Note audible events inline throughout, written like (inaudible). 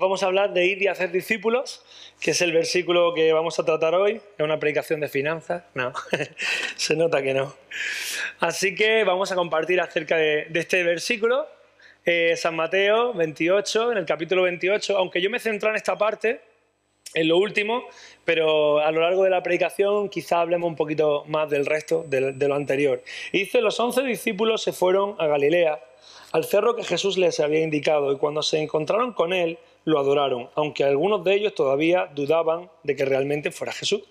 Vamos a hablar de ir y hacer discípulos, que es el versículo que vamos a tratar hoy. Es una predicación de finanzas. No, (laughs) se nota que no. Así que vamos a compartir acerca de, este versículo. Eh, San Mateo 28, en el capítulo 28, aunque yo me centro en esta parte, en lo último, pero a lo largo de la predicación quizá hablemos un poquito más del resto de, de lo anterior. Y dice, los once discípulos se fueron a Galilea, al cerro que Jesús les había indicado, y cuando se encontraron con él, lo adoraron, aunque algunos de ellos todavía dudaban de que realmente fuera Jesús.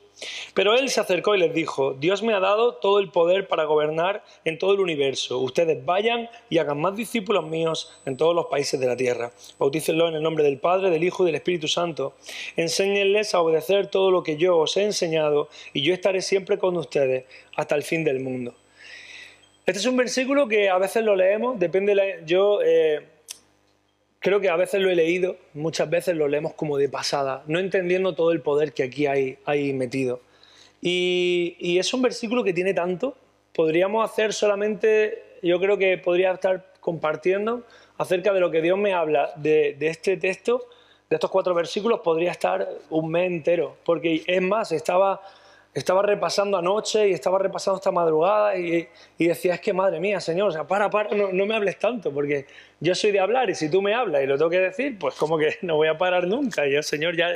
Pero él se acercó y les dijo, Dios me ha dado todo el poder para gobernar en todo el universo. Ustedes vayan y hagan más discípulos míos en todos los países de la tierra. Bautícenlo en el nombre del Padre, del Hijo y del Espíritu Santo. Enséñenles a obedecer todo lo que yo os he enseñado y yo estaré siempre con ustedes hasta el fin del mundo. Este es un versículo que a veces lo leemos, depende, de yo... Eh, creo que a veces lo he leído, muchas veces lo leemos como de pasada, no entendiendo todo el poder que aquí hay, hay metido. Y, es un versículo que tiene tanto, podríamos hacer solamente, yo creo que podría estar compartiendo acerca de lo que Dios me habla de, de este texto, de estos cuatro versículos, podría estar un mes entero, porque es más, estaba estaba repasando anoche y estaba repasando esta madrugada y, decía, es que madre mía, Señor, o sea, para, para, no, me hables tanto, porque yo soy de hablar y si tú me hablas y lo tengo que decir, pues como que (laughs) no voy a parar nunca. Y yo, Señor, ya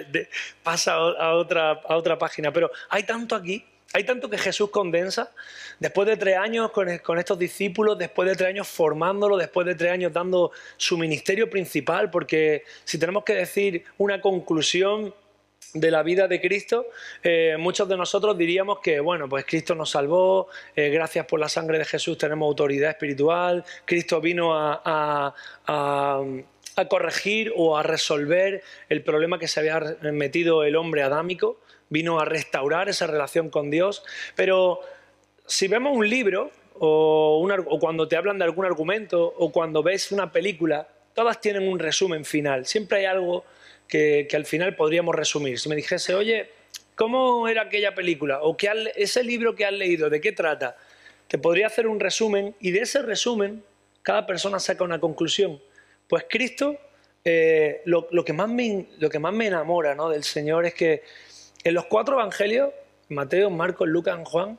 pasa a otra, a otra página. Pero hay tanto aquí, hay tanto que Jesús condensa, después de tres años con, con estos discípulos, después de tres años formándolo, después de tres años dando su ministerio principal, porque si tenemos que decir una conclusión de la vida de Cristo, eh, muchos de nosotros diríamos que, bueno, pues Cristo nos salvó, eh, gracias por la sangre de Jesús tenemos autoridad espiritual, Cristo vino a, a, corregir o a resolver el problema que se había metido el hombre adámico, vino a restaurar esa relación con Dios, pero si vemos un libro o cuando te hablan de algún argumento o cuando ves una película, todas tienen un resumen final, siempre hay algo que, al final podríamos resumir. Si me dijese, oye, ¿cómo era aquella película? ¿O qué ese libro que has leído, de qué trata? Te podría hacer un resumen y de ese resumen cada persona saca una conclusión. Pues Cristo, eh, lo, que más me, lo que más me enamora ¿no? del Señor es que en los cuatro evangelios, Mateo, Marcos, Lucas, Juan,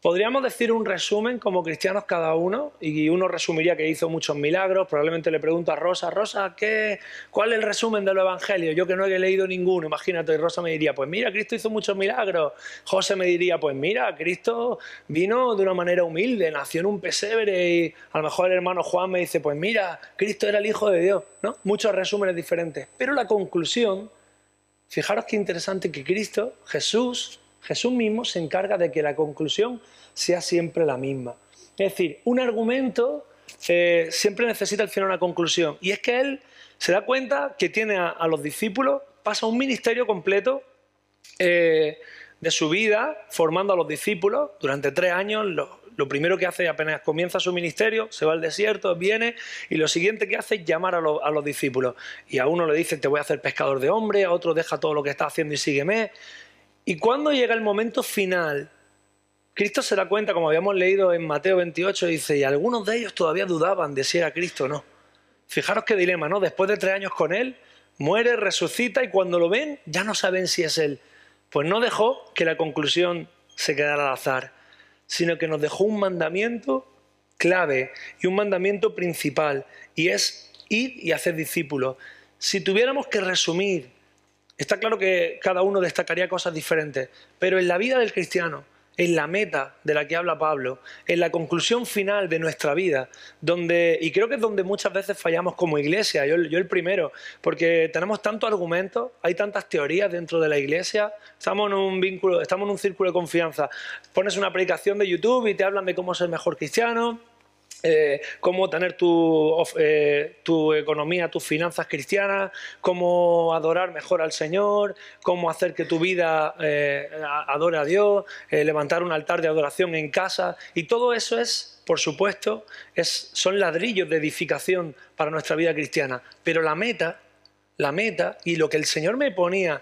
Podríamos decir un resumen como cristianos cada uno y uno resumiría que hizo muchos milagros. Probablemente le pregunto a Rosa, Rosa, ¿qué, ¿cuál es el resumen de los evangelios? Yo que no he leído ninguno, imagínate, y Rosa me diría, pues mira, Cristo hizo muchos milagros. José me diría, pues mira, Cristo vino de una manera humilde, nació en un pesebre y a lo mejor el hermano Juan me dice, pues mira, Cristo era el Hijo de Dios, ¿no? Muchos resúmenes diferentes. Pero la conclusión, fijaros qué interesante que Cristo, Jesús, Jesús mismo se encarga de que la conclusión sea siempre la misma. Es decir, un argumento eh, siempre necesita al final una conclusión. Y es que él se da cuenta que tiene a, los discípulos, pasa un ministerio completo eh, de su vida formando a los discípulos durante tres años. Lo, primero que hace apenas comienza su ministerio, se va al desierto, viene y lo siguiente que hace es llamar a, a los discípulos. Y a uno le dice, te voy a hacer pescador de hombre, a otro deja todo lo que está haciendo y sígueme. Y cuando llega el momento final, Cristo se da cuenta, como habíamos leído en Mateo 28, dice, y algunos de ellos todavía dudaban de si era Cristo o no. Fijaros qué dilema, ¿no? Después de tres años con Él, muere, resucita y cuando lo ven ya no saben si es Él. Pues no dejó que la conclusión se quedara al azar, sino que nos dejó un mandamiento clave y un mandamiento principal, y es ir y hacer discípulos. Si tuviéramos que resumir Está claro que cada uno destacaría cosas diferentes, pero en la vida del cristiano, en la meta de la que habla Pablo, en la conclusión final de nuestra vida, donde, y creo que es donde muchas veces fallamos como iglesia, yo, el primero, porque tenemos tantos argumentos, hay tantas teorías dentro de la iglesia, estamos en un vínculo, estamos en un círculo de confianza, pones una predicación de YouTube y te hablan de cómo ser mejor cristiano, eh, cómo tener eh, tu, economía, tus finanzas cristianas, cómo adorar mejor al Señor, cómo hacer que tu vida eh, adore a Dios, levantar un altar de adoración en casa. Y todo eso es, por supuesto, es, son ladrillos de edificación para nuestra vida cristiana. Pero la meta, la meta y lo que el Señor me ponía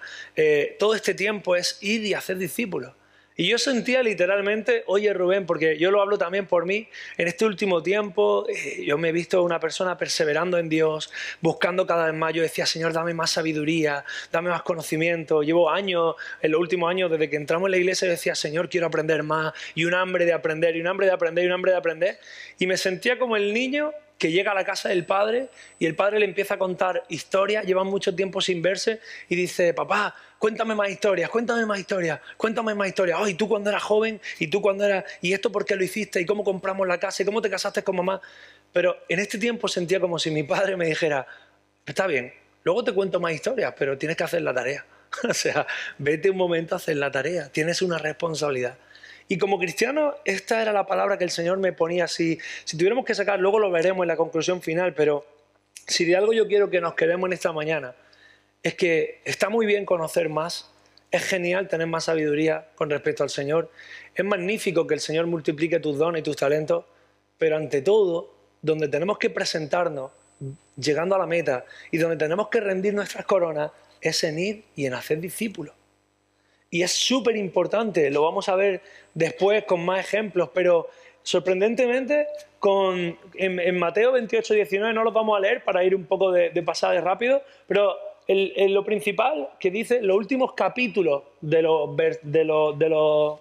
todo este tiempo es ir y hacer discípulos Y yo sentía literalmente, oye Rubén, porque yo lo hablo también por mí, en este último tiempo eh, yo me he visto una persona perseverando en Dios, buscando cada vez más, yo decía, Señor, dame más sabiduría, dame más conocimiento. Llevo años, en los últimos años, desde que entramos en la iglesia, decía, Señor, quiero aprender más, y un hambre de aprender, y un hambre de aprender, y un hambre de aprender. Y me sentía como el niño que llega a la casa del padre y el padre le empieza a contar historias, llevan mucho tiempo sin verse y dice, papá, cuéntame más historias, cuéntame más historias, cuéntame más historias. Ay, tú cuando eras joven y tú cuando eras, y esto por qué lo hiciste y cómo compramos la casa y cómo te casaste con mamá. Pero en este tiempo sentía como si mi padre me dijera, está bien, luego te cuento más historias, pero tienes que hacer la tarea. (laughs) o sea, vete un momento a hacer la tarea, tienes una responsabilidad. Y como cristiano, esta era la palabra que el Señor me ponía así. Si tuviéramos que sacar, luego lo veremos en la conclusión final, pero si de algo yo quiero que nos quedemos en esta mañana, es que está muy bien conocer más, es genial tener más sabiduría con respecto al Señor, es magnífico que el Señor multiplique tus dones y tus talentos, pero ante todo, donde tenemos que presentarnos llegando a la meta y donde tenemos que rendir nuestras coronas es en ir y en hacer discípulos. Y es súper importante, lo vamos a ver después con más ejemplos, pero sorprendentemente en, Mateo 28, 19 no los vamos a leer para ir un poco de, de pasada de rápido, pero el, lo principal que dice los últimos capítulos de los, de de los, de los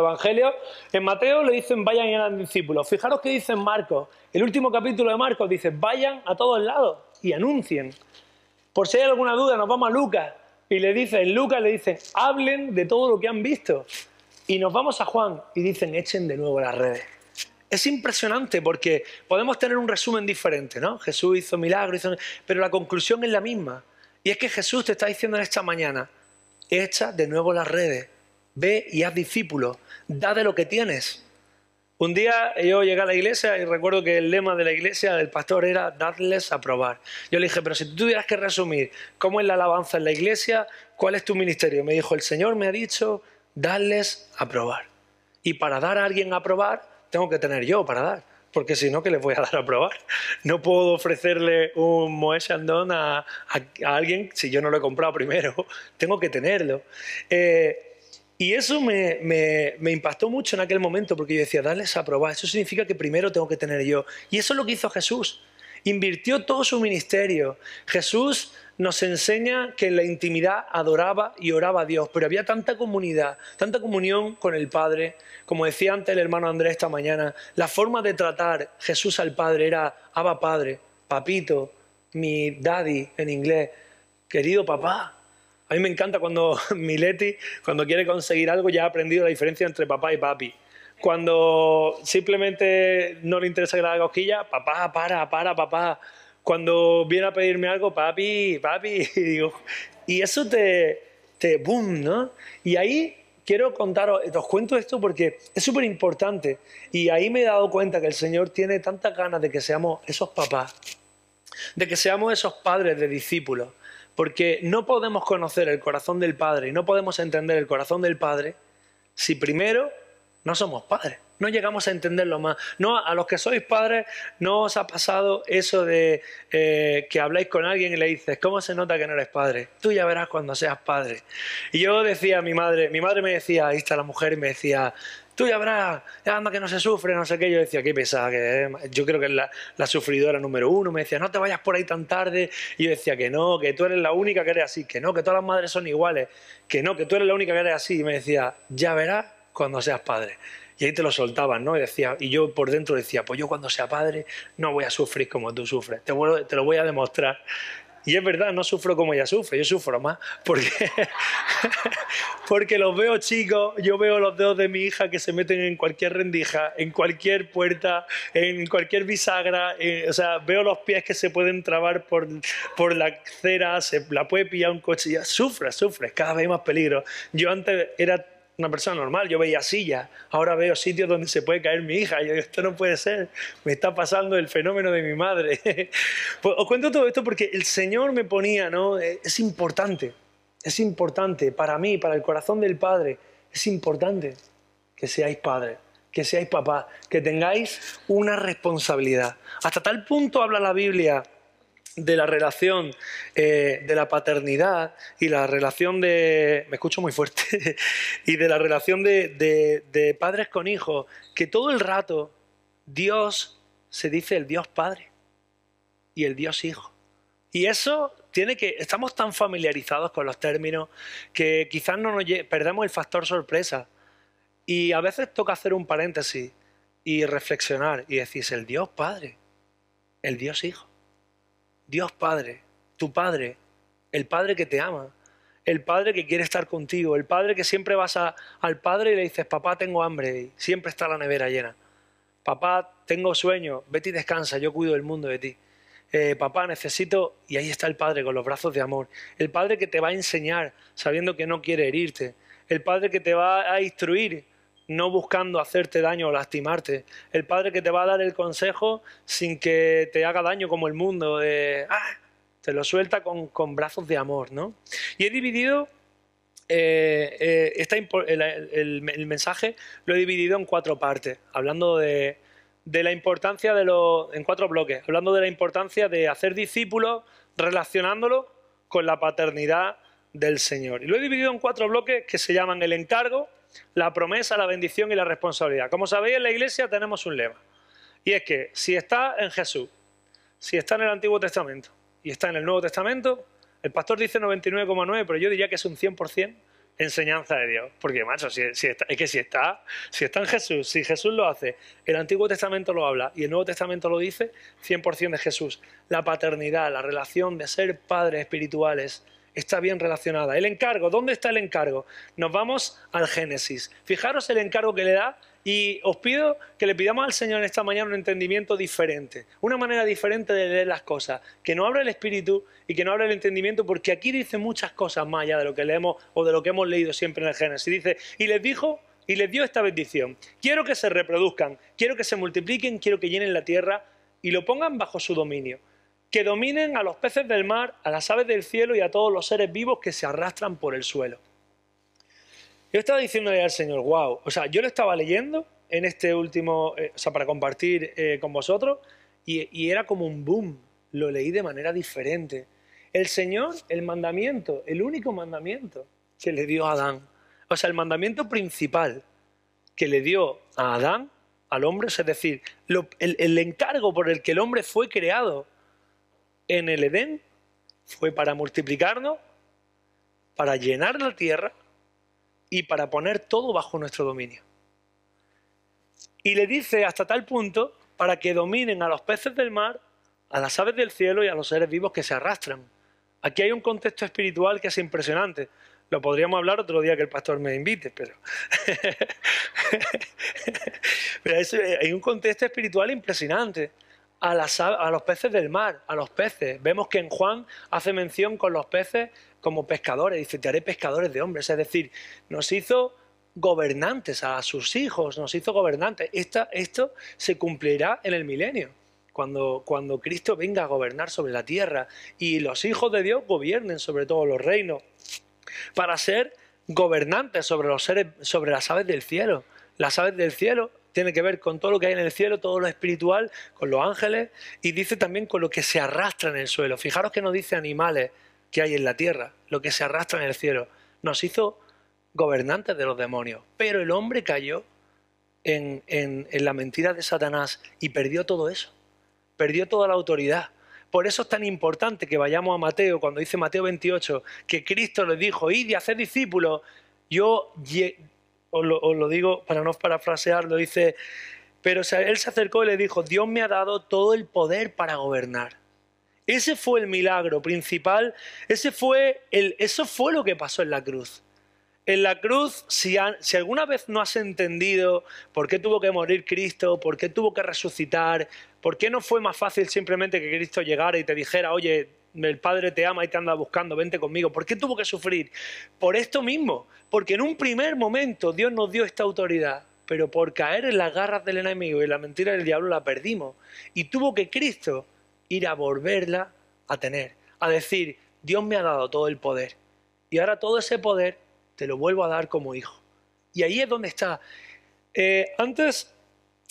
evangelios, en Mateo le dicen vayan y hagan discípulos. Fijaros que dice Marcos, el último capítulo de Marcos dice vayan a todos lados y anuncien. Por si hay alguna duda, nos vamos a Lucas y le dicen, en Lucas le dicen, hablen de todo lo que han visto. Y nos vamos a Juan y dicen, echen de nuevo las redes. Es impresionante porque podemos tener un resumen diferente, ¿no? Jesús hizo milagros, pero la conclusión es la misma. Y es que Jesús te está diciendo en esta mañana, echa de nuevo las redes, ve y haz discípulos, da de lo que tienes. Un día yo llegué a la iglesia y recuerdo que el lema de la iglesia del pastor era darles a probar. Yo le dije, pero si tú tuvieras que resumir cómo es la alabanza en la iglesia, ¿cuál es tu ministerio? Me dijo, el Señor me ha dicho, darles a probar. Y para dar a alguien a probar, tengo que tener yo para dar, porque si no, ¿qué les voy a dar a probar? No puedo ofrecerle un Moe Chandon a, alguien si yo no lo he comprado primero, (laughs) tengo que tenerlo. Eh, y eso me, impactó mucho en aquel momento, porque yo decía, darles a probar, eso significa que primero tengo que tener yo. Y eso es lo que hizo Jesús. Invirtió todo su ministerio. Jesús nos enseña que en la intimidad adoraba y oraba a Dios, pero había tanta comunidad, tanta comunión con el Padre. Como decía antes el hermano Andrés esta mañana, la forma de tratar Jesús al Padre era Abba Padre, papito, mi daddy en inglés, querido papá. A mí me encanta cuando (laughs) Mileti, cuando quiere conseguir algo, ya ha aprendido la diferencia entre papá y papi. Cuando simplemente no le interesa que le haga cosquilla, papá, para, para, papá cuando viene a pedirme algo, papi, papi, (laughs) y, digo, y eso te, te, boom, ¿no? Y ahí quiero contaros, os cuento esto porque es súper importante y ahí me he dado cuenta que el Señor tiene tantas ganas de que seamos esos papás, de que seamos esos padres de discípulos, porque no podemos conocer el corazón del Padre y no podemos entender el corazón del Padre si primero no somos padres no llegamos a entenderlo más. No, a los que sois padres, no os ha pasado eso de eh, que habláis con alguien y le dices, ¿cómo se nota que no eres padre? Tú ya verás cuando seas padre. Y yo decía a mi madre, mi madre me decía, ahí está la mujer, y me decía, tú ya verás, anda que no se sufre, no sé qué. Yo decía, qué pesada que Yo creo que es la, la, sufridora número uno. Me decía, no te vayas por ahí tan tarde. Y yo decía que no, que tú eres la única que eres así, que no, que todas las madres son iguales, que no, que tú eres la única que eres así. Y me decía, ya verás cuando seas padre. Y ahí te lo soltaban, ¿no? Y, decía, y yo por dentro decía, pues yo cuando sea padre no voy a sufrir como tú sufres, te, te lo voy a demostrar. Y es verdad, no sufro como ella sufre, yo sufro más. Porque, (laughs) porque los veo chicos, yo veo los dedos de mi hija que se meten en cualquier rendija, en cualquier puerta, en cualquier bisagra. Eh, o sea, veo los pies que se pueden trabar por, por la cera, se la puede pillar un coche. Ya sufre, sufre, cada vez hay más peligro. Yo antes era una persona normal, yo veía sillas, ahora veo sitios donde se puede caer mi hija, yo esto no puede ser, me está pasando el fenómeno de mi madre. (laughs) pues os cuento todo esto porque el Señor me ponía, ¿no? Eh, es importante, es importante para mí, para el corazón del Padre, es importante que seáis padres, que seáis papás, que tengáis una responsabilidad. Hasta tal punto habla la Biblia de la relación eh, de la paternidad y la relación de, me escucho muy fuerte, (laughs) y de la relación de, padres con hijos, que todo el rato Dios se dice el Dios Padre y el Dios Hijo. Y eso tiene que, estamos tan familiarizados con los términos que quizás no nos perdemos el factor sorpresa. Y a veces toca hacer un paréntesis y reflexionar y decir, el Dios Padre, el Dios Hijo. Dios Padre, tu Padre, el Padre que te ama, el Padre que quiere estar contigo, el Padre que siempre vas al Padre y le dices, papá, tengo hambre, y siempre está la nevera llena. Papá, tengo sueño, vete y descansa, yo cuido del mundo de ti. Eh, papá, necesito, y ahí está el Padre con los brazos de amor. El Padre que te va a enseñar sabiendo que no quiere herirte. El Padre que te va a instruir no buscando hacerte daño o lastimarte. El Padre que te va a dar el consejo sin que te haga daño como el mundo. Ah, te lo suelta con, brazos de amor, ¿no? Y he dividido eh, eh, el, mensaje lo he dividido en cuatro partes, hablando de, de la importancia de los, en cuatro bloques, hablando de la importancia de hacer discípulos, relacionándolo con la paternidad del Señor. Y lo he dividido en cuatro bloques que se llaman el encargo, la promesa, la bendición y la responsabilidad. Como sabéis, en la iglesia tenemos un lema. Y es que si está en Jesús, si está en el Antiguo Testamento y está en el Nuevo Testamento, el pastor dice 99,9, pero yo diría que es un 100% enseñanza de Dios. Porque, macho, es que si está, si está en Jesús, si Jesús lo hace, el Antiguo Testamento lo habla y el Nuevo Testamento lo dice, 100% de Jesús. La paternidad, la relación de ser padres espirituales, está bien relacionada. El encargo, ¿dónde está el encargo? Nos vamos al Génesis. Fijaros el encargo que le da y os pido que le pidamos al Señor en esta mañana un entendimiento diferente, una manera diferente de leer las cosas, que no abra el espíritu y que no abra el entendimiento, porque aquí dice muchas cosas más allá de lo que leemos o de lo que hemos leído siempre en el Génesis. Dice, y les dijo y les dio esta bendición. Quiero que se reproduzcan, quiero que se multipliquen, quiero que llenen la tierra y lo pongan bajo su dominio que dominen a los peces del mar, a las aves del cielo y a todos los seres vivos que se arrastran por el suelo. Yo estaba diciéndole al Señor, wow, o sea, yo lo estaba leyendo en este último, eh, o sea, para compartir eh, con vosotros, y, era como un boom, lo leí de manera diferente. El Señor, el mandamiento, el único mandamiento que le dio a Adán, o sea, el mandamiento principal que le dio a Adán, al hombre, es decir, el, el, encargo por el que el hombre fue creado en el Edén fue para multiplicarnos, para llenar la tierra y para poner todo bajo nuestro dominio. Y le dice hasta tal punto para que dominen a los peces del mar, a las aves del cielo y a los seres vivos que se arrastran. Aquí hay un contexto espiritual que es impresionante. Lo podríamos hablar otro día que el pastor me invite, pero, (laughs) pero hay un contexto espiritual impresionante a, los peces del mar, a los peces. Vemos que en Juan hace mención con los peces como pescadores, dice, te haré pescadores de hombres, es decir, nos hizo gobernantes a sus hijos, nos hizo gobernantes. esto se cumplirá en el milenio, cuando, cuando Cristo venga a gobernar sobre la tierra y los hijos de Dios gobiernen sobre todos los reinos, para ser gobernantes sobre los seres, sobre las aves del cielo. Las aves del cielo tiene que ver con todo lo que hay en el cielo, todo lo espiritual, con los ángeles y dice también con lo que se arrastra en el suelo. Fijaros que no dice animales que hay en la tierra, lo que se arrastra en el cielo. Nos hizo gobernantes de los demonios, pero el hombre cayó en, la mentira de Satanás y perdió todo eso, perdió toda la autoridad. Por eso es tan importante que vayamos a Mateo, cuando dice Mateo 28, que Cristo le dijo, id y hacer discípulos, yo os lo, digo para no parafrasearlo, dice, pero él se acercó y le dijo, Dios me ha dado todo el poder para gobernar. Ese fue el milagro principal, ese fue el, eso fue lo que pasó en la cruz. En la cruz, si, si, alguna vez no has entendido por qué tuvo que morir Cristo, por qué tuvo que resucitar, por qué no fue más fácil simplemente que Cristo llegara y te dijera, oye, el Padre te ama y te anda buscando, vente conmigo. ¿Por qué tuvo que sufrir? Por esto mismo, porque en un primer momento Dios nos dio esta autoridad, pero por caer en las garras del enemigo y la mentira del diablo la perdimos. Y tuvo que Cristo ir a volverla a tener, a decir, Dios me ha dado todo el poder. Y ahora todo ese poder te lo vuelvo a dar como hijo. Y ahí es donde está. Eh, antes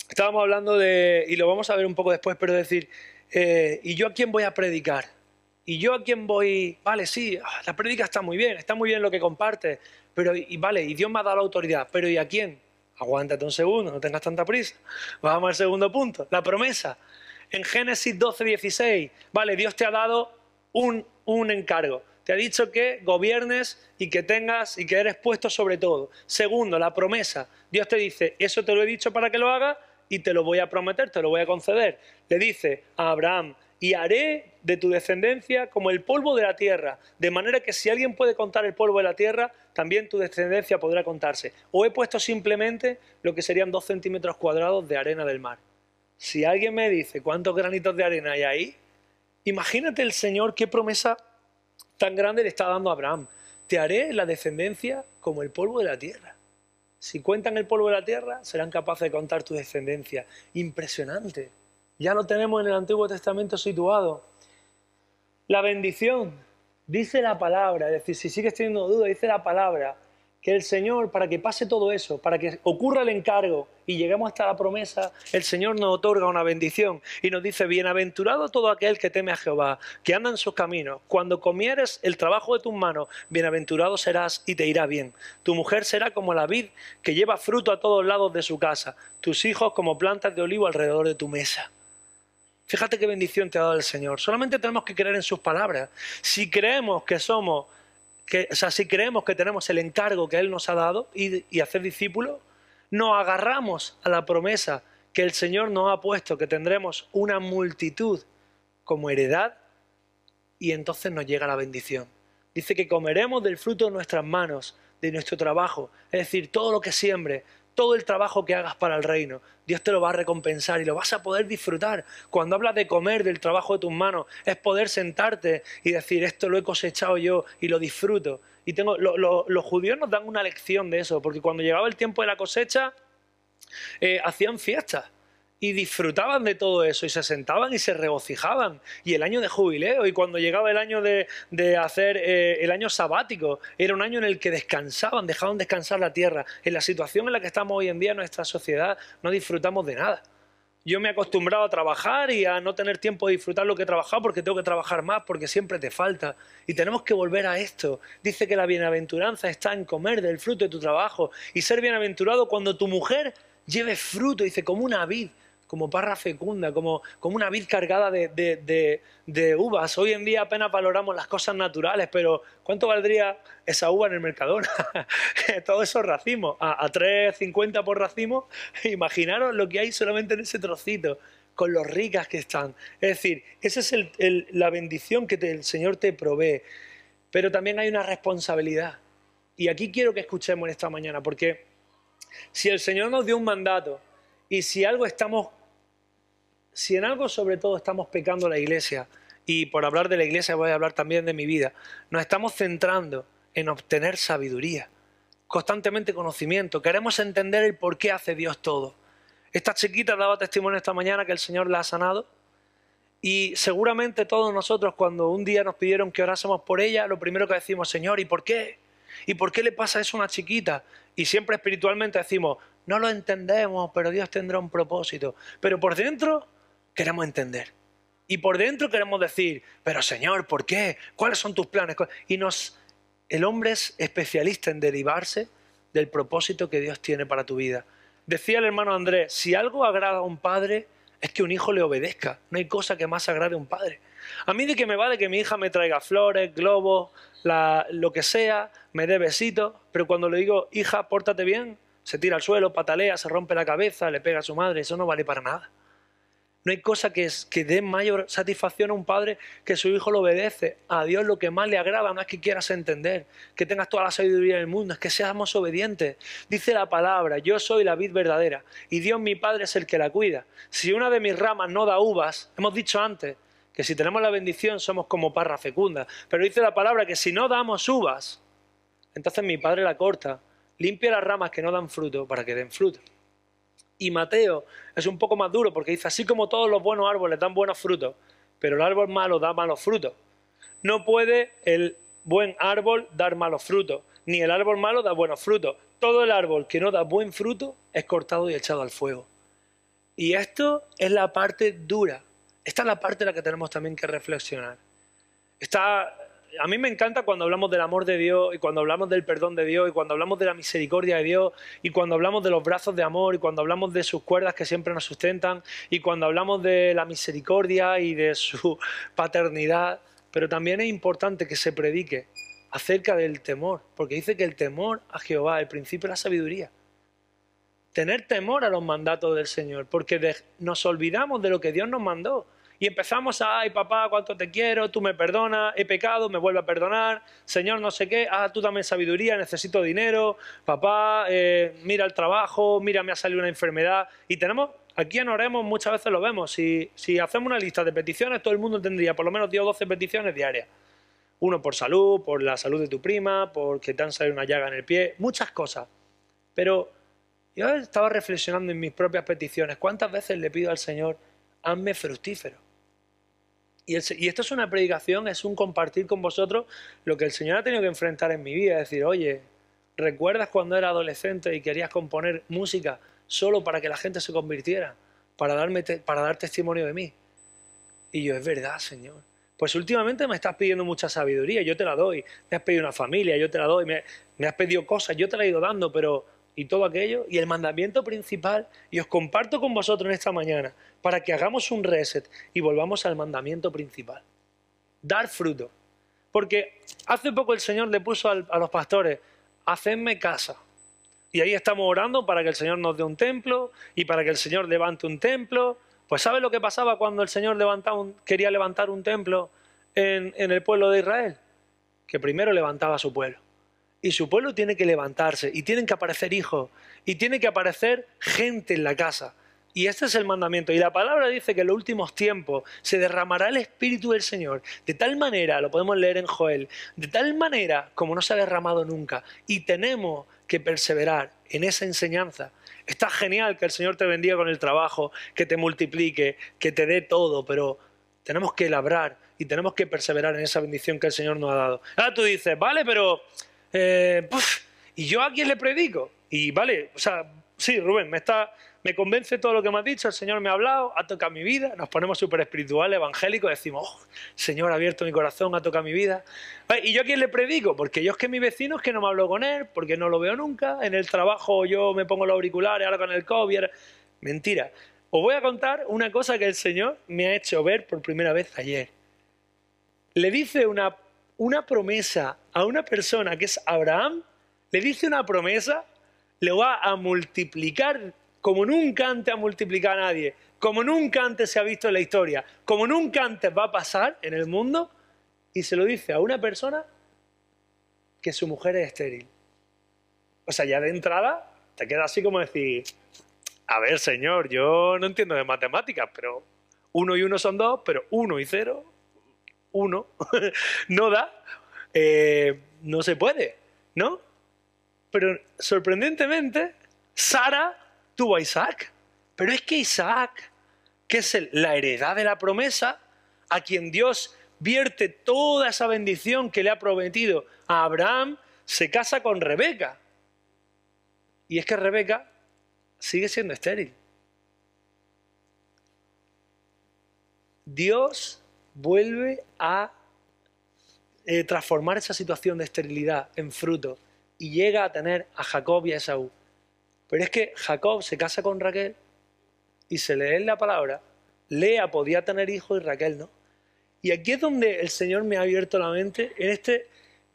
estábamos hablando de, y lo vamos a ver un poco después, pero decir, eh, ¿y yo a quién voy a predicar? ¿Y yo a quién voy? Vale, sí, ah, la prédica está muy bien, está muy bien lo que comparte, pero y vale, y Dios me ha dado la autoridad, pero ¿y a quién? Aguántate un segundo, no tengas tanta prisa. Vamos al segundo punto, la promesa. En Génesis 12, 16, vale, Dios te ha dado un, un encargo. Te ha dicho que gobiernes y que tengas y que eres puesto sobre todo. Segundo, la promesa. Dios te dice, eso te lo he dicho para que lo hagas y te lo voy a prometer, te lo voy a conceder. Le dice a Abraham, y haré de tu descendencia como el polvo de la tierra, de manera que si alguien puede contar el polvo de la tierra, también tu descendencia podrá contarse. O he puesto simplemente lo que serían dos centímetros cuadrados de arena del mar. Si alguien me dice cuántos granitos de arena hay ahí, imagínate el Señor qué promesa tan grande le está dando a Abraham. Te haré la descendencia como el polvo de la tierra. Si cuentan el polvo de la tierra, serán capaces de contar tu descendencia. Impresionante. Ya lo tenemos en el Antiguo Testamento situado. La bendición, dice la palabra, es decir, si sigues teniendo duda, dice la palabra, que el Señor, para que pase todo eso, para que ocurra el encargo y lleguemos hasta la promesa, el Señor nos otorga una bendición y nos dice, bienaventurado todo aquel que teme a Jehová, que anda en sus caminos. Cuando comieres el trabajo de tus manos, bienaventurado serás y te irá bien. Tu mujer será como la vid que lleva fruto a todos lados de su casa, tus hijos como plantas de olivo alrededor de tu mesa. Fíjate qué bendición te ha dado el Señor. Solamente tenemos que creer en sus palabras. Si creemos que somos que, o sea, si creemos que tenemos el encargo que Él nos ha dado y, y hacer discípulos, nos agarramos a la promesa que el Señor nos ha puesto, que tendremos una multitud como heredad y entonces nos llega la bendición. Dice que comeremos del fruto de nuestras manos, de nuestro trabajo, es decir, todo lo que siembre, todo el trabajo que hagas para el reino, Dios te lo va a recompensar y lo vas a poder disfrutar. Cuando hablas de comer del trabajo de tus manos, es poder sentarte y decir, esto lo he cosechado yo y lo disfruto. Y tengo, los judíos nos dan una lección de eso, porque cuando llegaba el tiempo de la cosecha, eh, hacían fiestas y disfrutaban de todo eso y se sentaban y se regocijaban. Y el año de jubileo y cuando llegaba el año de, hacer eh, el año sabático, era un año en el que descansaban, dejaban descansar la tierra. En la situación en la que estamos hoy en día en nuestra sociedad no disfrutamos de nada. Yo me he acostumbrado a trabajar y a no tener tiempo de disfrutar lo que he trabajado porque tengo que trabajar más, porque siempre te falta. Y tenemos que volver a esto. Dice que la bienaventuranza está en comer del fruto de tu trabajo y ser bienaventurado cuando tu mujer lleve fruto, dice, como una vid como parra fecunda, como, como una vid cargada de, uvas. Hoy en día apenas valoramos las cosas naturales, pero ¿cuánto valdría esa uva en el Mercadona? (laughs) Todo eso racimo, a, a 3,50 por racimo, (laughs) imaginaros lo que hay solamente en ese trocito con lo ricas que están. Es decir, esa es la bendición que el Señor te provee. Pero también hay una responsabilidad. Y aquí quiero que escuchemos esta mañana, porque si el Señor nos dio un mandato, y si algo estamos, si en algo sobre todo estamos pecando la iglesia, y por hablar de la iglesia voy a hablar también de mi vida, nos estamos centrando en obtener sabiduría, constantemente conocimiento, queremos entender el por qué hace Dios todo. Esta chiquita daba testimonio esta mañana que el Señor la ha sanado y seguramente todos nosotros cuando un día nos pidieron que orásemos por ella, lo primero que decimos, Señor, ¿y por qué? ¿Y por qué le pasa eso a una chiquita? Y siempre espiritualmente decimos, no lo entendemos, pero Dios tendrá un propósito. Pero por dentro queremos entender. Y por dentro queremos decir, pero Señor, ¿por qué? ¿Cuáles son tus planes? Y nos, el hombre es especialista en derivarse del propósito que Dios tiene para tu vida. Decía el hermano Andrés, si algo agrada a un padre, es que un hijo le obedezca. No hay cosa que más agrade a un padre. A mí de que me vale que mi hija me traiga flores, globos, lo que sea, me dé besitos, pero cuando le digo, hija, pórtate bien, se tira al suelo, patalea, se rompe la cabeza, le pega a su madre, eso no vale para nada. No hay cosa que, que dé mayor satisfacción a un padre que su hijo lo obedece. A Dios lo que más le agrada no es que quieras entender, que tengas toda la sabiduría del mundo, es que seamos obedientes. Dice la palabra, yo soy la vid verdadera y Dios mi Padre es el que la cuida. Si una de mis ramas no da uvas, hemos dicho antes que si tenemos la bendición somos como parra fecunda, pero dice la palabra que si no damos uvas, entonces mi Padre la corta limpia las ramas que no dan fruto para que den fruto. Y Mateo es un poco más duro porque dice, así como todos los buenos árboles dan buenos frutos, pero el árbol malo da malos frutos. No puede el buen árbol dar malos frutos, ni el árbol malo da buenos frutos. Todo el árbol que no da buen fruto es cortado y echado al fuego. Y esto es la parte dura. Esta es la parte en la que tenemos también que reflexionar. Está, a mí me encanta cuando hablamos del amor de Dios y cuando hablamos del perdón de Dios y cuando hablamos de la misericordia de Dios y cuando hablamos de los brazos de amor y cuando hablamos de sus cuerdas que siempre nos sustentan y cuando hablamos de la misericordia y de su (laughs) paternidad. Pero también es importante que se predique acerca del temor, porque dice que el temor a Jehová, el principio de la sabiduría. Tener temor a los mandatos del Señor, porque nos olvidamos de lo que Dios nos mandó. Y empezamos a, ay papá, cuánto te quiero, tú me perdonas, he pecado, me vuelve a perdonar, Señor, no sé qué, ah, tú dame sabiduría, necesito dinero, papá, eh, mira el trabajo, mira, me ha salido una enfermedad. Y tenemos, aquí en Oremos muchas veces lo vemos, si, si hacemos una lista de peticiones, todo el mundo tendría por lo menos 10 o 12 peticiones diarias. Uno por salud, por la salud de tu prima, porque te han salido una llaga en el pie, muchas cosas. Pero yo estaba reflexionando en mis propias peticiones. ¿Cuántas veces le pido al Señor, hazme fructífero? Y, esto es una predicación, es un compartir con vosotros lo que el Señor ha tenido que enfrentar en mi vida. Decir, oye, ¿recuerdas cuando era adolescente y querías componer música solo para que la gente se convirtiera? Para, darme para dar testimonio de mí. Y yo, es verdad, Señor. Pues últimamente me estás pidiendo mucha sabiduría, yo te la doy. Me has pedido una familia, yo te la doy. Me, me has pedido cosas, yo te la he ido dando, pero y todo aquello. Y el mandamiento principal, y os comparto con vosotros en esta mañana, para que hagamos un reset y volvamos al mandamiento principal. Dar fruto. Porque hace poco el Señor le puso a los pastores, hacedme casa. Y ahí estamos orando para que el Señor nos dé un templo y para que el Señor levante un templo pues ¿sabe lo que pasaba cuando el Señor quería levantar un templo en, en el pueblo de Israel? Que primero levantaba a su pueblo. Y su pueblo tiene que levantarse, y tienen que aparecer hijos, y tiene que aparecer gente en la casa. Y este es el mandamiento. Y la palabra dice que en los últimos tiempos se derramará el Espíritu del Señor. De tal manera, lo podemos leer en Joel, de tal manera como no se ha derramado nunca. Y tenemos que perseverar en esa enseñanza. Está genial que el Señor te bendiga con el trabajo, que te multiplique, que te dé todo, pero tenemos que labrar y tenemos que perseverar en esa bendición que el Señor nos ha dado. Ah, tú dices, vale, pero... Eh, ¿Y yo a quién le predico? Y vale, o sea, sí, Rubén, me está me convence todo lo que me has dicho, el Señor me ha hablado, ha tocado mi vida, nos ponemos súper espirituales, evangélicos, decimos, oh, Señor ha abierto mi corazón, ha tocado mi vida. ¿Y yo a quién le predico? Porque yo es que mi vecino es que no me hablo con él, porque no lo veo nunca, en el trabajo yo me pongo los auriculares, ahora con el COVID. Mentira. Os voy a contar una cosa que el Señor me ha hecho ver por primera vez ayer. Le dice una, una promesa a una persona que es Abraham, le dice una promesa, le va a multiplicar como nunca antes ha multiplicado a nadie, como nunca antes se ha visto en la historia, como nunca antes va a pasar en el mundo, y se lo dice a una persona que su mujer es estéril. O sea, ya de entrada te queda así como decir, a ver, señor, yo no entiendo de matemáticas, pero uno y uno son dos, pero uno y cero, uno, (laughs) no da, eh, no se puede, ¿no? Pero sorprendentemente, Sara tuvo a Isaac. Pero es que Isaac, que es la heredad de la promesa, a quien Dios vierte toda esa bendición que le ha prometido a Abraham, se casa con Rebeca. Y es que Rebeca sigue siendo estéril. Dios vuelve a eh, transformar esa situación de esterilidad en fruto y llega a tener a Jacob y a Esaú. Pero es que Jacob se casa con Raquel y se lee en la palabra, Lea podía tener hijos y Raquel no. Y aquí es donde el Señor me ha abierto la mente. En este,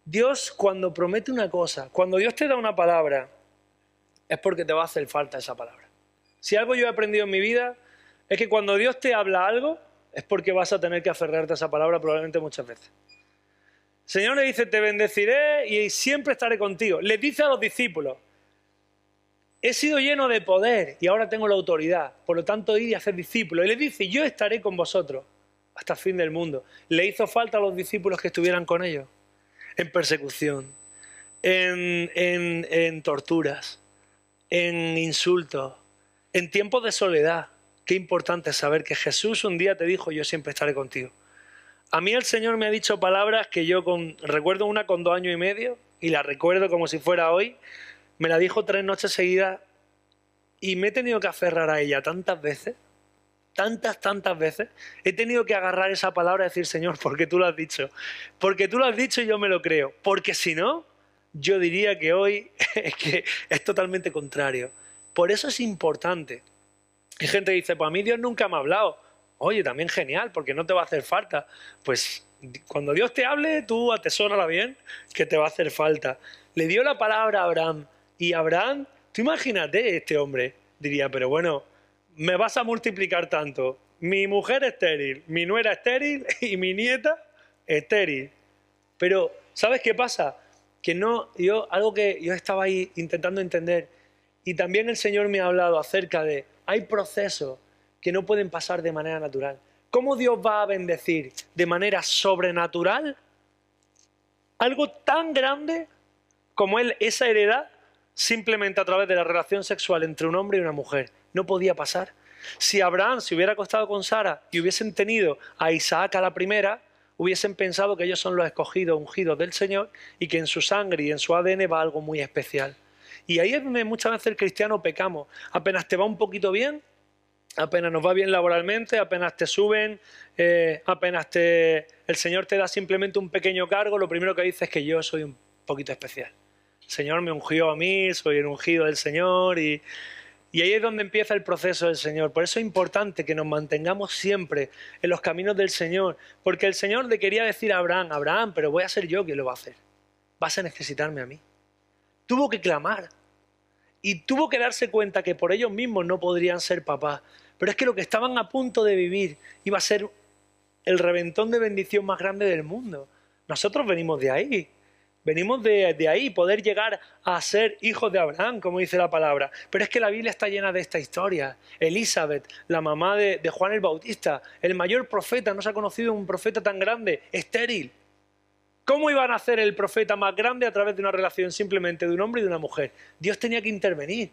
Dios cuando promete una cosa, cuando Dios te da una palabra, es porque te va a hacer falta esa palabra. Si algo yo he aprendido en mi vida, es que cuando Dios te habla algo, es porque vas a tener que aferrarte a esa palabra probablemente muchas veces. El Señor le dice, te bendeciré y siempre estaré contigo. Le dice a los discípulos, he sido lleno de poder y ahora tengo la autoridad, por lo tanto ir y hacer discípulos. Y le dice, yo estaré con vosotros hasta el fin del mundo. Le hizo falta a los discípulos que estuvieran con ellos, en persecución, en, en torturas, en insultos, en tiempos de soledad. Qué importante saber que Jesús un día te dijo, yo siempre estaré contigo. A mí el Señor me ha dicho palabras que yo con, recuerdo una con dos años y medio y la recuerdo como si fuera hoy me la dijo tres noches seguidas y me he tenido que aferrar a ella tantas veces, tantas, tantas veces, he tenido que agarrar esa palabra y decir, Señor, porque tú lo has dicho. Porque tú lo has dicho y yo me lo creo. Porque si no, yo diría que hoy (laughs) es totalmente contrario. Por eso es importante. Hay gente que dice, pues a mí Dios nunca me ha hablado. Oye, también genial, porque no te va a hacer falta. Pues cuando Dios te hable, tú atesórala bien, que te va a hacer falta. Le dio la palabra a Abraham. Y Abraham, tú imagínate este hombre, diría, pero bueno, me vas a multiplicar tanto. Mi mujer estéril, mi nuera estéril (laughs) y mi nieta estéril. Pero, ¿sabes qué pasa? Que no, yo, algo que yo estaba ahí intentando entender, y también el Señor me ha hablado acerca de, hay procesos que no pueden pasar de manera natural. ¿Cómo Dios va a bendecir de manera sobrenatural algo tan grande como él, esa heredad simplemente a través de la relación sexual entre un hombre y una mujer? no podía pasar. Si Abraham se hubiera acostado con Sara y hubiesen tenido a Isaac a la primera, hubiesen pensado que ellos son los escogidos, ungidos del Señor y que en su sangre y en su ADN va algo muy especial. Y ahí es donde muchas veces el cristiano pecamos. Apenas te va un poquito bien, apenas nos va bien laboralmente, apenas te suben, eh, apenas te, el Señor te da simplemente un pequeño cargo, lo primero que dice es que yo soy un poquito especial. El Señor me ungió a mí, soy el ungido del Señor y, y ahí es donde empieza el proceso del Señor. Por eso es importante que nos mantengamos siempre en los caminos del Señor. Porque el Señor le quería decir a Abraham, Abraham, pero voy a ser yo quien lo va a hacer. Vas a necesitarme a mí. Tuvo que clamar. Y tuvo que darse cuenta que por ellos mismos no podrían ser papás. Pero es que lo que estaban a punto de vivir iba a ser el reventón de bendición más grande del mundo. Nosotros venimos de ahí. Venimos de, ahí, poder llegar a ser hijos de Abraham, como dice la palabra. Pero es que la Biblia está llena de esta historia. Elizabeth, la mamá de, de Juan el Bautista, el mayor profeta, no se ha conocido un profeta tan grande, estéril. ¿Cómo iban a hacer el profeta más grande a través de una relación simplemente de un hombre y de una mujer? Dios tenía que intervenir.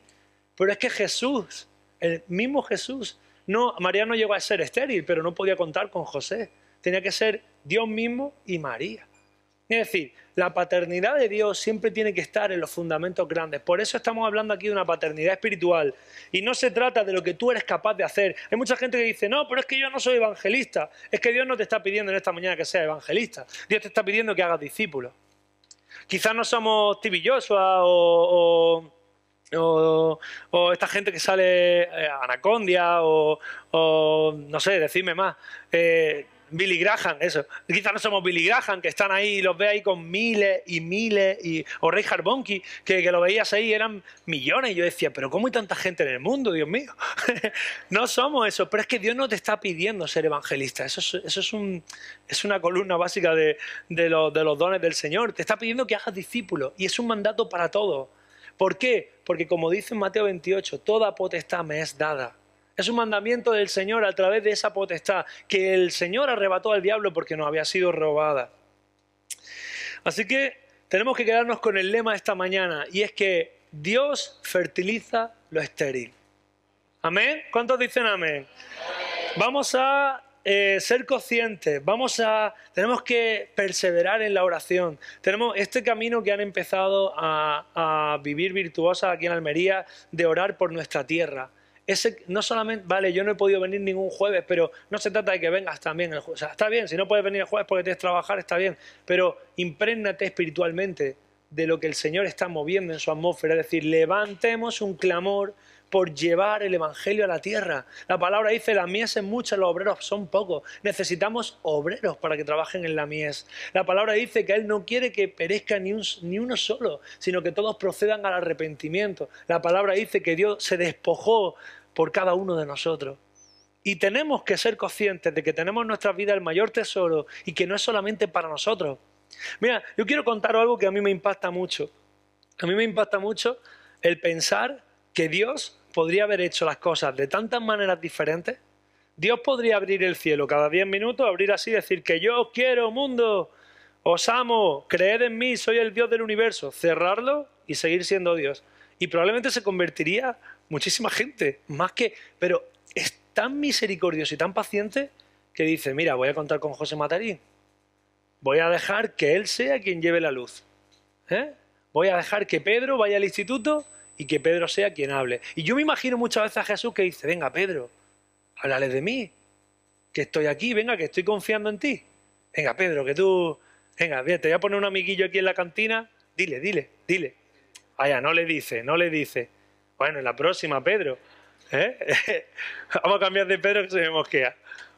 Pero es que Jesús, el mismo Jesús, no, María no llegó a ser estéril, pero no podía contar con José. Tenía que ser Dios mismo y María. Es decir, la paternidad de Dios siempre tiene que estar en los fundamentos grandes. Por eso estamos hablando aquí de una paternidad espiritual. Y no se trata de lo que tú eres capaz de hacer. Hay mucha gente que dice, no, pero es que yo no soy evangelista. Es que Dios no te está pidiendo en esta mañana que seas evangelista. Dios te está pidiendo que hagas discípulos. Quizás no somos Tibi o, o, esta gente que sale eh, Anacondia o, no sé, decidme más. Eh, Billy Graham, eso. Quizás no somos Billy Graham, que están ahí y los ve ahí con miles y miles, y, o Ray Harbonky, que, que lo veías ahí, eran millones. Y yo decía, pero ¿cómo hay tanta gente en el mundo, Dios mío? (laughs) no somos eso, pero es que Dios no te está pidiendo ser evangelista. Eso es, eso es, un, es una columna básica de, de, de los dones del Señor. Te está pidiendo que hagas discípulos, y es un mandato para todos. ¿Por qué? Porque como dice Mateo 28, toda potestad me es dada es un mandamiento del Señor a través de esa potestad que el Señor arrebató al diablo porque nos había sido robada. Así que tenemos que quedarnos con el lema esta mañana y es que Dios fertiliza lo estéril. ¿Amén? ¿Cuántos dicen amén? Vamos a eh, ser conscientes, vamos a, tenemos que perseverar en la oración. Tenemos este camino que han empezado a, a vivir virtuosa aquí en Almería de orar por nuestra tierra no solamente, vale, yo no he podido venir ningún jueves, pero no se trata de que vengas también el jueves. O sea, está bien, si no puedes venir el jueves porque tienes que trabajar, está bien, pero imprégnate espiritualmente de lo que el Señor está moviendo en su atmósfera. Es decir, levantemos un clamor por llevar el Evangelio a la tierra. La palabra dice, la mies es mucha, los obreros son pocos. Necesitamos obreros para que trabajen en la mies. La palabra dice que Él no quiere que perezca ni, uno solo, sino que todos procedan al arrepentimiento. La palabra dice que Dios se despojó por cada uno de nosotros. Y tenemos que ser conscientes de que tenemos en nuestra vida el mayor tesoro y que no es solamente para nosotros. Mira, yo quiero contar algo que a mí me impacta mucho. A mí me impacta mucho el pensar que Dios podría haber hecho las cosas de tantas maneras diferentes. Dios podría abrir el cielo cada 10 minutos, abrir así decir que yo quiero, mundo, os amo, creed en mí, soy el Dios del universo, cerrarlo y seguir siendo Dios. Y probablemente se convertiría muchísima gente, más que... Pero es tan misericordioso y tan paciente que dice, mira, voy a contar con José Matarín. Voy a dejar que él sea quien lleve la luz. ¿eh? Voy a dejar que Pedro vaya al instituto y que Pedro sea quien hable. Y yo me imagino muchas veces a Jesús que dice, venga Pedro, háblales de mí, que estoy aquí, venga, que estoy confiando en ti. Venga, Pedro, que tú, venga, te voy a poner un amiguillo aquí en la cantina, dile, dile, dile. Vaya, no le dice, no le dice. Bueno, en la próxima, Pedro. ¿eh? (laughs) Vamos a cambiar de Pedro que se me mosquea.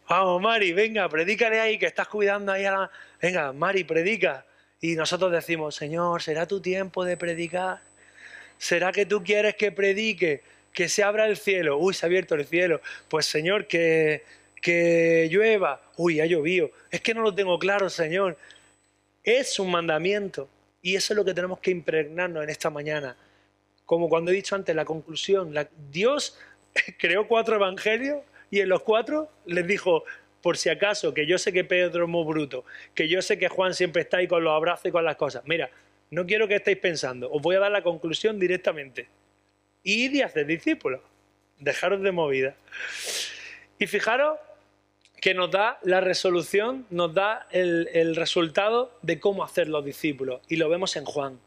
Vamos, Mari, venga, predícale ahí, que estás cuidando ahí a la... Venga, Mari, predica. Y nosotros decimos, Señor, ¿será tu tiempo de predicar? ¿Será que tú quieres que predique? Que se abra el cielo. Uy, se ha abierto el cielo. Pues Señor, que, que llueva. Uy, ha llovido. Es que no lo tengo claro, Señor. Es un mandamiento. Y eso es lo que tenemos que impregnarnos en esta mañana. Como cuando he dicho antes, la conclusión. Dios (laughs) creó cuatro evangelios y en los cuatro les dijo, por si acaso, que yo sé que Pedro es muy bruto, que yo sé que Juan siempre está ahí con los abrazos y con las cosas. Mira, no quiero que estéis pensando, os voy a dar la conclusión directamente. Id y haced discípulos, dejaros de movida. Y fijaros que nos da la resolución, nos da el, resultado de cómo hacer los discípulos. Y lo vemos en Juan.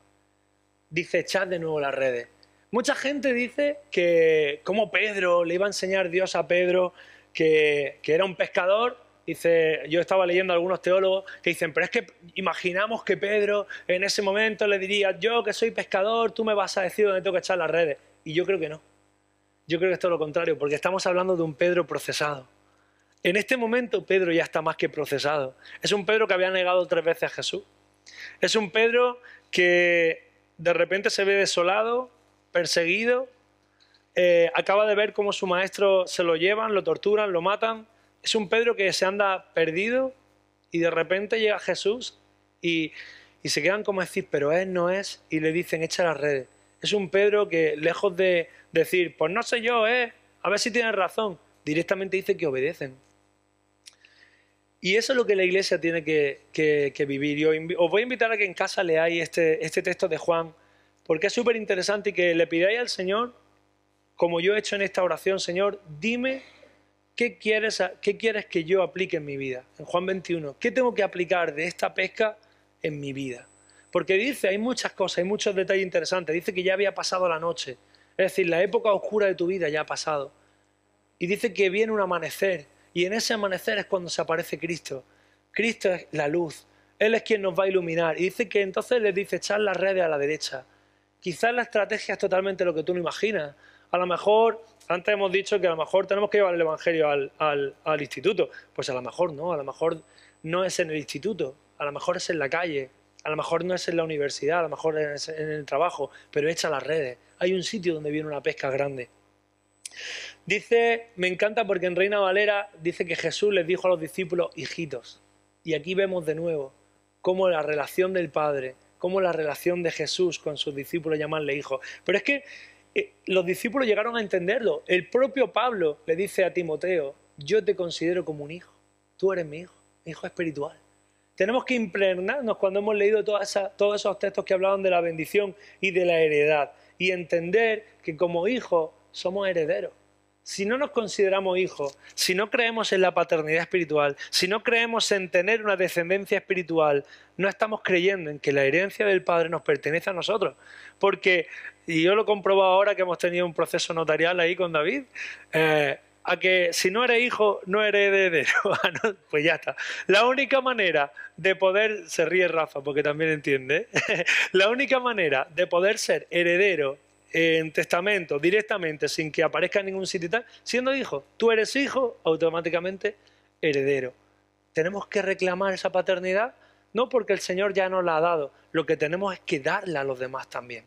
Dice, echad de nuevo las redes. Mucha gente dice que como Pedro, le iba a enseñar Dios a Pedro que, era un pescador. Dice, yo estaba leyendo a algunos teólogos que dicen, pero es que imaginamos que Pedro en ese momento le diría, yo que soy pescador, tú me vas a decir dónde tengo que echar las redes. Y yo creo que no. Yo creo que es todo lo contrario, porque estamos hablando de un Pedro procesado. En este momento Pedro ya está más que procesado. Es un Pedro que había negado tres veces a Jesús. Es un Pedro que de repente se ve desolado, perseguido, eh, acaba de ver cómo su maestro se lo llevan, lo torturan, lo matan. Es un Pedro que se anda perdido y de repente llega Jesús y, se quedan como decir, pero él no es, y le dicen, echa las redes. Es un Pedro que lejos de decir, pues no sé yo, eh, a ver si tienes razón, directamente dice que obedecen. Y eso es lo que la iglesia tiene que, vivir. Yo os voy a invitar a que en casa leáis este, este texto de Juan, porque es súper interesante y que le pidáis al Señor como yo he hecho en esta oración, Señor, dime qué quieres, que yo aplique en mi vida. En Juan 21, ¿qué tengo que aplicar de esta pesca en mi vida? Porque dice, hay muchas cosas, hay muchos detalles interesantes. Dice que ya había pasado la noche. Es decir, la época oscura de tu vida ya ha pasado. Y dice que viene un amanecer. Y en ese amanecer es cuando se aparece Cristo. Cristo es la luz. Él es quien nos va a iluminar. Y dice que entonces les dice echar las redes a la derecha. Quizás la estrategia es totalmente lo que tú no imaginas a lo mejor, antes hemos dicho que a lo mejor tenemos que llevar el Evangelio al, instituto. Pues a lo mejor no, a lo mejor no es en el instituto, a lo mejor es en la calle, a lo mejor no es en la universidad, a lo mejor es en el trabajo, pero echa las redes. Hay un sitio donde viene una pesca grande. Dice, me encanta porque en Reina Valera dice que Jesús les dijo a los discípulos hijitos. Y aquí vemos de nuevo cómo la relación del Padre, cómo la relación de Jesús con sus discípulos llamarle hijo. Pero es que los discípulos llegaron a entenderlo. El propio Pablo le dice a Timoteo, yo te considero como un hijo, tú eres mi hijo, mi hijo espiritual. Tenemos que impregnarnos cuando hemos leído todos esos textos que hablaban de la bendición y de la heredad y entender que como hijos somos herederos. Si no nos consideramos hijos, si no creemos en la paternidad espiritual, si no creemos en tener una descendencia espiritual, no estamos creyendo en que la herencia del Padre nos pertenece a nosotros. Porque, y yo lo comprobo ahora que hemos tenido un proceso notarial ahí con David, eh, a que si no eres hijo, no eres heredero. (laughs) Ah, pues ya está. La única manera de poder, se ríe Rafa porque también entiende, (laughs) la única manera de poder ser heredero en testamento directamente sin que aparezca en ningún sitio y tal, siendo hijo. Tú eres hijo, automáticamente heredero. Tenemos que reclamar esa paternidad, no porque el Señor ya nos la ha dado, lo que tenemos es que darla a los demás también.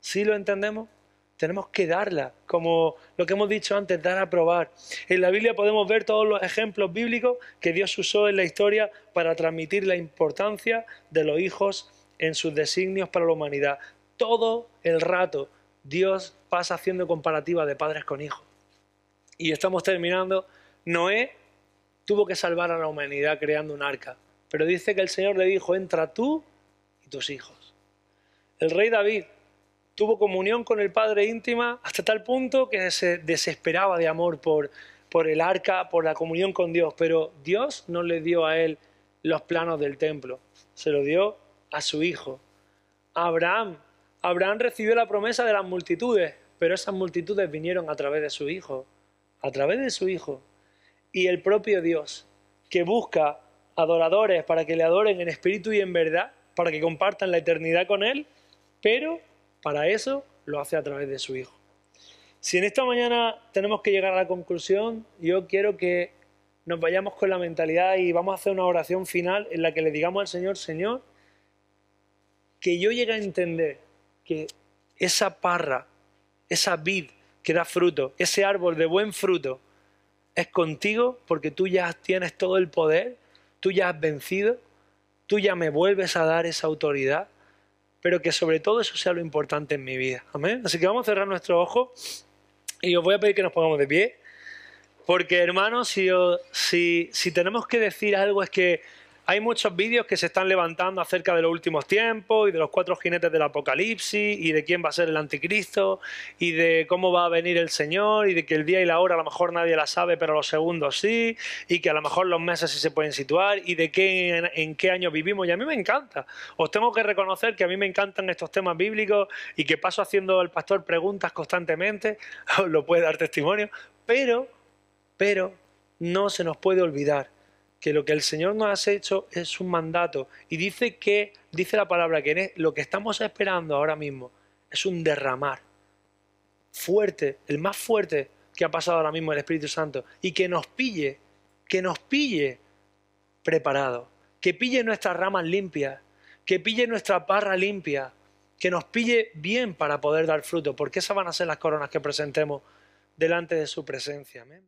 ¿Sí lo entendemos? Tenemos que darla, como lo que hemos dicho antes, dar a probar. En la Biblia podemos ver todos los ejemplos bíblicos que Dios usó en la historia para transmitir la importancia de los hijos en sus designios para la humanidad todo el rato Dios pasa haciendo comparativa de padres con hijos. Y estamos terminando. Noé tuvo que salvar a la humanidad creando un arca. Pero dice que el Señor le dijo, entra tú y tus hijos. El rey David tuvo comunión con el Padre íntima hasta tal punto que se desesperaba de amor por, por el arca, por la comunión con Dios. Pero Dios no le dio a él los planos del templo, se lo dio a su hijo. Abraham Abraham recibió la promesa de las multitudes, pero esas multitudes vinieron a través de su hijo. a través de su Hijo, y el propio Dios, que busca adoradores para que le adoren en espíritu y en verdad, para que compartan la eternidad con Él, pero para eso lo hace a través de su Hijo. Si en esta mañana tenemos que llegar a la conclusión, yo quiero que nos vayamos con la mentalidad y vamos a hacer una oración final en la que le digamos al Señor, Señor, que yo llegue a entender que esa parra, esa vid que da fruto, ese árbol de buen fruto, es contigo porque tú ya tienes todo el poder, tú ya has vencido, tú ya me vuelves a dar esa autoridad, pero que sobre todo eso sea lo importante en mi vida. Amén. Así que vamos a cerrar nuestros ojos y os voy a pedir que nos pongamos de pie, porque hermanos, si, si, si tenemos que decir algo es que hay muchos vídeos que se están levantando acerca de los últimos tiempos y de los cuatro jinetes del apocalipsis y de quién va a ser el anticristo y de cómo va a venir el Señor y de que el día y la hora a lo mejor nadie la sabe pero los segundos sí y que a lo mejor los meses sí se pueden situar y de qué, en, qué año vivimos y a mí me encanta. Os tengo que reconocer que a mí me encantan estos temas bíblicos y que paso haciendo al pastor preguntas constantemente, (laughs) os lo puede dar testimonio, pero, pero no se nos puede olvidar que lo que el Señor nos ha hecho es un mandato y dice que, dice la palabra, que lo que estamos esperando ahora mismo es un derramar fuerte, el más fuerte que ha pasado ahora mismo el Espíritu Santo y que nos pille, que nos pille preparado, que pille nuestras ramas limpias, que pille nuestra parra limpia, que nos pille bien para poder dar fruto, porque esas van a ser las coronas que presentemos delante de su presencia. Amén.